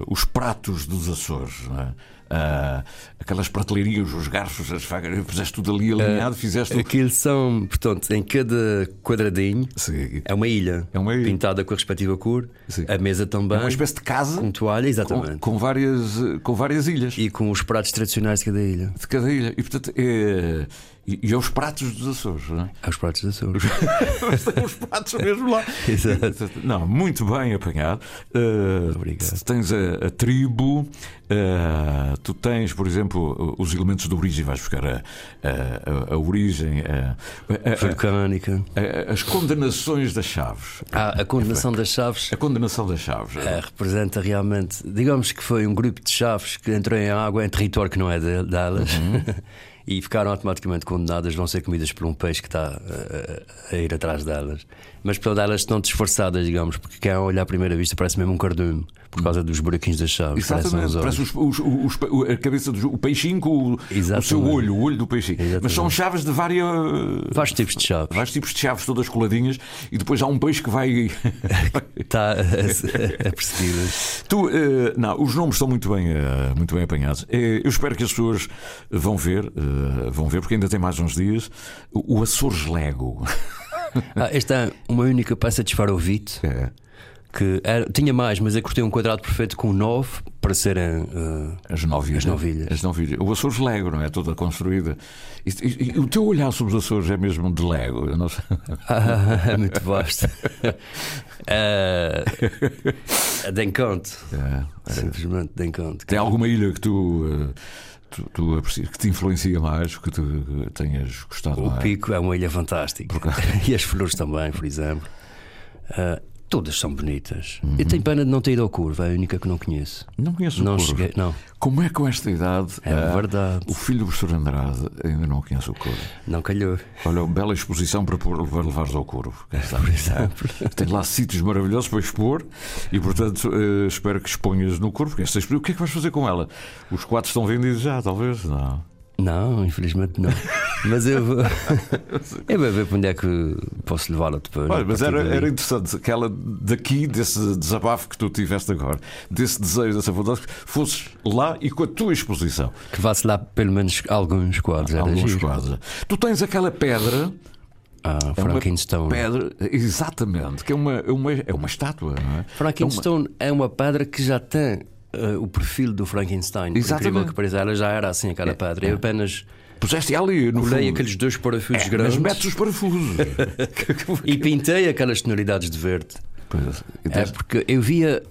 os pratos dos Açores, não é? Ah, aquelas prateleirinhas, os garfos, as facas, fizeste tudo ali alinhado, fizeste. o- Aquilo são, portanto, em cada quadradinho Sim. é uma ilha. É uma ilha. Pintada com a respectiva cor. Sim. A mesa também. É uma espécie de casa Com toalha, exatamente. com, com várias, com várias ilhas. E com os pratos tradicionais de cada ilha. de cada ilha. E portanto é. E, e é os pratos dos Açores, não é? É os pratos da Açores. Mas tem os pratos mesmo lá. Exato. Não, muito bem apanhado. Uh, Obrigado. Tens a, a tribo, uh, tu tens, por exemplo, os elementos de origem, vais buscar a, a, a- origem, Vulcânica. as condenações das chaves. Ah, a condenação das chaves A condenação das chaves. é, representa realmente. Digamos que foi um grupo de chaves que entrou em água em território que não é de- delas. Uhum. E ficaram automaticamente condenadas, vão ser comidas por um peixe que está eh, a ir atrás delas. Mas pelo elas estão disfarçadas, digamos, porque quem olhar à primeira vista parece mesmo um cardume, por causa dos buraquinhos das chaves. Exatamente, parece os, os- os- a cabeça do o peixinho com o, seu olho, o olho do peixinho. Mas Exatamente. são chaves de várias. Vários tipos de chaves. Vários tipos de chaves, todas coladinhas, e depois há um peixe que vai. Está a, a, perseguir-las. tu, eh, não, os nomes estão muito bem, eh, muito bem apanhados. Eh, eu espero que as pessoas vão ver, vão ver, porque ainda tem mais uns dias, o Açores Lego. Ah, esta é uma única peça de esfarovite. É. Que era- tinha mais, mas eu cortei um quadrado perfeito com nove para serem. ah, As novilhas. As novilhas. As novilhas. O Açores Lego, não é? Toda construída. E, e- e o teu olhar sobre os Açores é mesmo de Lego. Eu não sei. Ah, é muito vasto. É, é de encanto. É, é. Simplesmente de encanto. Tem alguma ilha que tu, eh, tu, tu aprecias, que te influencia mais, que tu tenhas gostado O mais? Pico é uma ilha fantástica. E as flores também, por exemplo. Ah, todas são bonitas. Eu tenho pena de não ter ido ao curva, é a única que não conheço. Não conheço Não o Corvo. cheguei, não. Como é que com esta idade É ah, verdade. o filho do professor Andrade ainda não conhece o Corvo? Não calhou. Olha, uma bela exposição para, para levares ao exemplo. Tem lá sítios maravilhosos para expor e, portanto, eh, espero que exponhas no Esta expo- o que é que vais fazer com ela? Os quatro estão vendidos já, talvez? Não. Não, infelizmente não. Mas eu vou. Eu vou ver para onde é que posso levá-la depois. Olha, mas era, era interessante que ela, daqui, desse desabafo que tu tiveste agora, desse desejo, dessa vontade, fosses lá e com a tua exposição. Que vá-se lá pelo menos alguns quadros. Alguns quadros. Tu tens aquela pedra. Ah, é uma Frankenstein. Pedra, exatamente, que é uma, é uma, é uma estátua, não é? Frankenstein é uma pedra que já tem eh, o perfil do Frankenstein. Exatamente. que pareça, ela já era assim, aquela pedra. Eu apenas Puseste ali no fundo. aqueles dois parafusos É, mas grandes metes os parafusos. e pintei aquelas tonalidades de verde. Pois, É porque eu via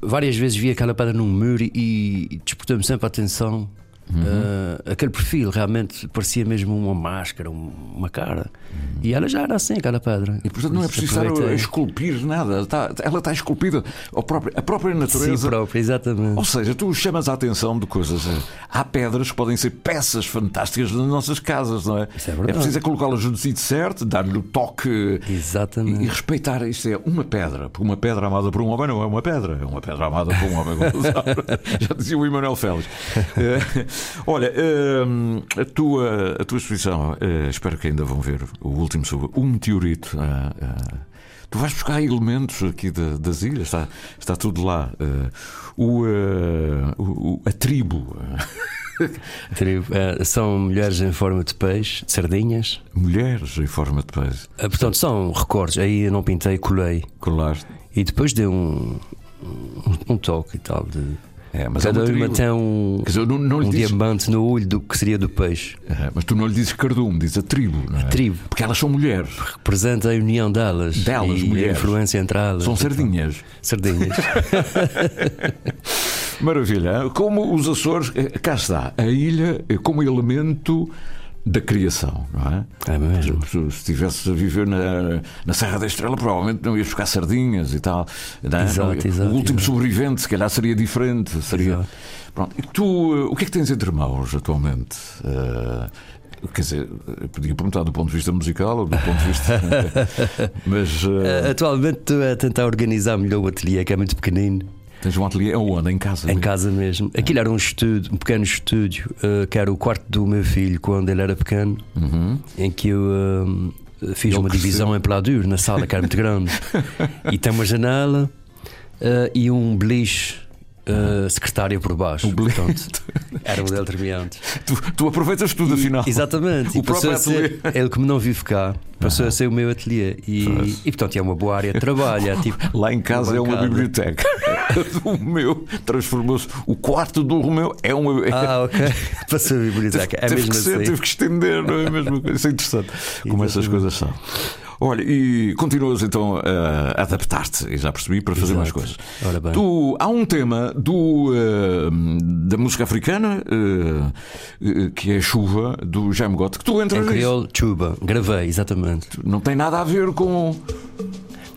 várias vezes via aquela pedra num muro e, e despertou-me sempre a atenção Uh, aquele perfil realmente parecia mesmo uma máscara, um- uma cara. E ela já era assim, aquela pedra. E portanto não é preciso esculpir nada, está- ela está esculpida, a própria, a própria natureza. Si própria, exatamente. Ou seja, tu chamas a atenção de coisas. Há pedras que podem ser peças fantásticas nas nossas casas, não é? Isso é verdade. preciso é colocá-las no sítio certo, dar-lhe o toque Exatamente. e, e respeitar. Isto é uma pedra, porque uma pedra amada por um homem não é uma pedra, é uma pedra amada por um homem. Já dizia o Emanuel Félix. Eh, olha, eh, a, tua, a tua exposição, eh, espero que ainda vão ver o último sobre o meteorito. ah, ah, Tu vais buscar elementos aqui da- das ilhas, está, está tudo lá. Eh, o, eh, o- a tribo. Eh, são mulheres em forma de peixe, de sardinhas. Mulheres em forma de peixe. Eh, portanto, são recortes. Aí eu não pintei, colei. Colaste. E depois dei um, um, um toque e tal. De, É, mas é Cada uma uma um, dizer, não, não um diamante no olho do que seria do peixe. É, mas tu não lhe dizes cardume, dizes a tribo. Não é? tribo. Porque elas são mulheres. Representa a união delas. Delas, e mulheres. a influência entre elas. São sardinhas. Sardinhas. Maravilha. Como os Açores, eh, cá está, a ilha eh, como elemento da criação, não é? É mesmo. Se, se estivesse a viver na, na Serra da Estrela, provavelmente não ias buscar sardinhas e tal. não é? Exato, Não ia- exato, o último exato. sobrevivente, se calhar, seria diferente. Seria... Pronto. E tu, eh, o que é que tens entre mãos atualmente? Eh, Quer dizer, eu podia perguntar do ponto de vista musical ou do ponto de vista. Mas. Eh, Atualmente estou a tentar organizar melhor o ateliê, que é muito pequenino. Tens um ateliê onde? Em casa? Em casa mesmo. Aquilo era um estúdio, um pequeno estúdio, eh, que era o quarto do meu filho quando ele era pequeno, em que eu eh, fiz Ele uma cresceu. divisão em pladur na sala, que era muito grande. e tem uma janela eh, e um beliche. eh, secretária por baixo, portanto, era um modelo terminante. Tu, tu aproveitas tudo, afinal. Exatamente, O e próprio a ser, ateliê. ele, como não vive cá, passou a ser o meu ateliê. E, e portanto, é uma boa área de trabalho. É, tipo, Lá em casa é uma biblioteca. O meu transformou-se. O quarto do Romeu é uma. Ah, ok. Passou a biblioteca. É teve mesmo que ser, assim. teve que estender, não é a mesma coisa? Isso é interessante. Como essas coisas são. Olha, e continuas então a adaptar-te, já percebi, para fazer Exato. mais coisas. Ora bem. Tu, há um tema do, eh, da música africana eh, que é Chuva, do Jaime Gotti, que tu entras Em crioulo, chuba. Gravei, exatamente. Não tem nada a ver com.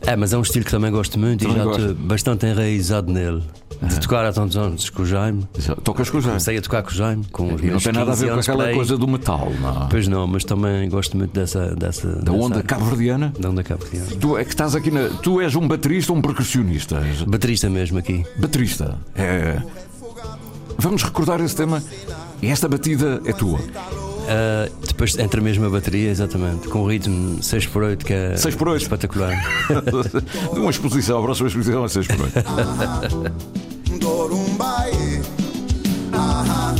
É, mas é um estilo que também gosto muito Também e já estou bastante enraizado nele. De tocar há tantos anos com o Jaime. Tocas com o Jaime. Comecei a tocar com o Jaime. Com os não tem nada a 15 ver com aquela aí. coisa do metal, não. Pois não, mas também gosto muito dessa. dessa Da onda cabo-verdiana? Da onda cabo-verdiana. Tu é que estás aqui na. Tu és um baterista ou um percussionista? Baterista mesmo aqui. Baterista. É. Vamos recordar esse tema. E esta batida é tua. Ah, depois entra mesmo a bateria, exatamente, com o ritmo 6x8, que é 6 por 8. espetacular. De uma exposição, a próxima exposição é 6 por 8. Dorumbai. Aha.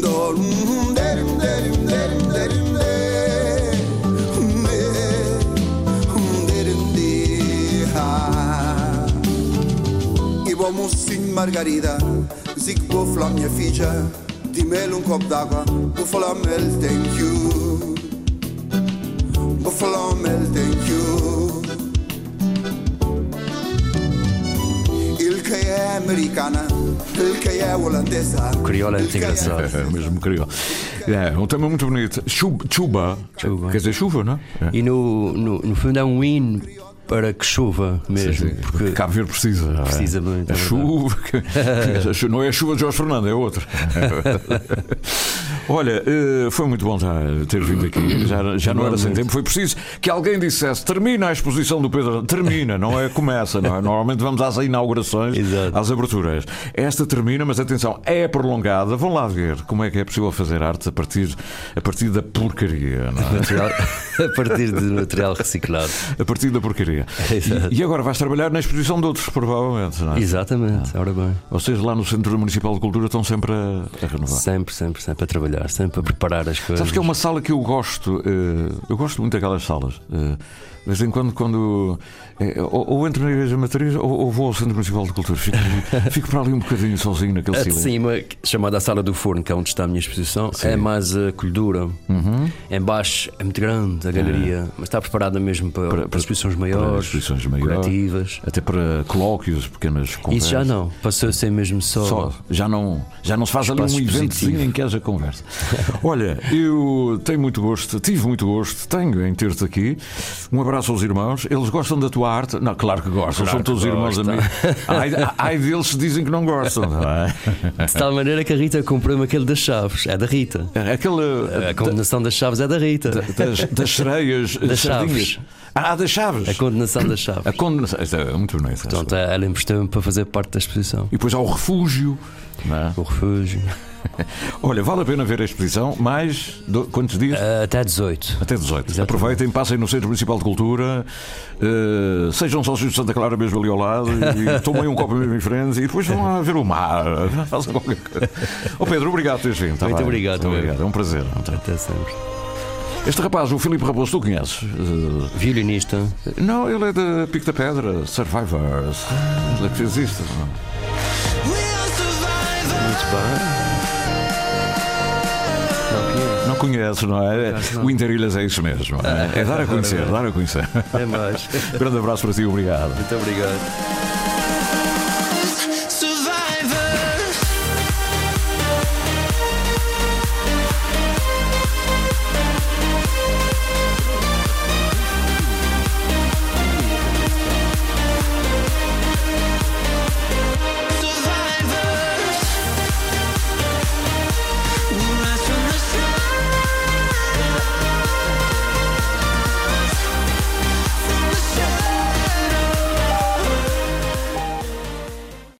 Dorum derim derim derim derim derim derim de ha. E vamos sim Margarida, zic vou falar minha filha, dime-lhe um copo d'água, vou falar mel thank you. Falar mel thank you. Il che è americana, il che è olandesa. O crioulo é engraçado. É, mesmo crioulo. É, um tema muito bonito. Chuba. chuba. Quer dizer, chuva, não é? E no, no, no fundo é um hino para que chova mesmo. Sim, sim. Porque Cabo Verde precisa. é? Precisa muito, A é chuva. chu- não é a chuva de Jorge Fernando, é outra. Olha, eh, foi muito bom já ter vindo aqui. Já, já não era sem tempo. Foi preciso que alguém dissesse: termina a exposição do Pedro. Termina, não é? Começa, não é? Normalmente vamos às inaugurações, às aberturas. Esta termina, mas atenção, é prolongada. Vão lá ver como é que é possível fazer arte a partir, a partir da porcaria. Não é? Material- a partir de material reciclado. A partir da porcaria. Exato. E, e agora vais trabalhar na exposição de outros, provavelmente. Não é? Exatamente, ora bem. Vocês lá no Centro Municipal de Cultura estão sempre a, a renovar. Sempre, sempre, sempre a trabalhar, sempre a preparar as coisas. Sabes que é uma sala que eu gosto, eh, eu gosto muito daquelas salas. eh, De vez em quando, quando é, ou, ou entro na igreja matriz ou, ou vou ao Centro Municipal de Cultura. Fico, fico para ali um bocadinho sozinho naquele A silêncio. cima, chamada a Sala do Forno, que é onde está a minha exposição, Sim. é mais a acolhedura. Uhum. Em baixo é muito grande a galeria, mas está preparada mesmo para, para, exposições maiores, para exposições maiores, até para colóquios, pequenas conversas. Isso já não, passou a ser mesmo só. Só, já não, já não se faz ali um eventozinho em que haja conversa. Olha, eu tenho muito gosto, tive muito gosto, tenho em ter-te aqui. Um abraço aos irmãos. Eles gostam da tua arte? Não, claro que gostam, Claro são todos irmãos amigos. Ai, ai deles dizem que não gostam, é? De tal maneira que a Rita comprou-me aquele das chaves, é da Rita. Aquele, a condenação das chaves é da Rita. Das, das sereias, Das sardinhas. chaves. Ah, das chaves. A condenação das chaves. A condenação. É muito bonito. Portanto, ela emprestou-me para fazer parte da exposição. E depois há o refúgio. Não é? O refúgio. Olha, vale a pena ver a exposição, mais do- quantos dias? até 18. Até 18. Aproveitem, passem no Centro Municipal de Cultura, eh, sejam sócios de Santa Clara mesmo ali ao lado e, e tomem um copo mesmo em frente e depois vão lá ver o mar. Façam qualquer coisa. Ó Pedro, obrigado por teres vindo. tá Muito bem? obrigado, Muito obrigado. É um prazer. Até sempre. Este rapaz, o Filipe Raposo, tu conheces? Eh, Violinista. Não, ele é da Pico da Pedra, Survivors. Ele é que fez isto. Muito bem. Não conheces, não é? Não. O Interilhas é isso mesmo. É, é dar a conhecer, dar a conhecer. É mais. Grande abraço para ti, obrigado. Muito obrigado.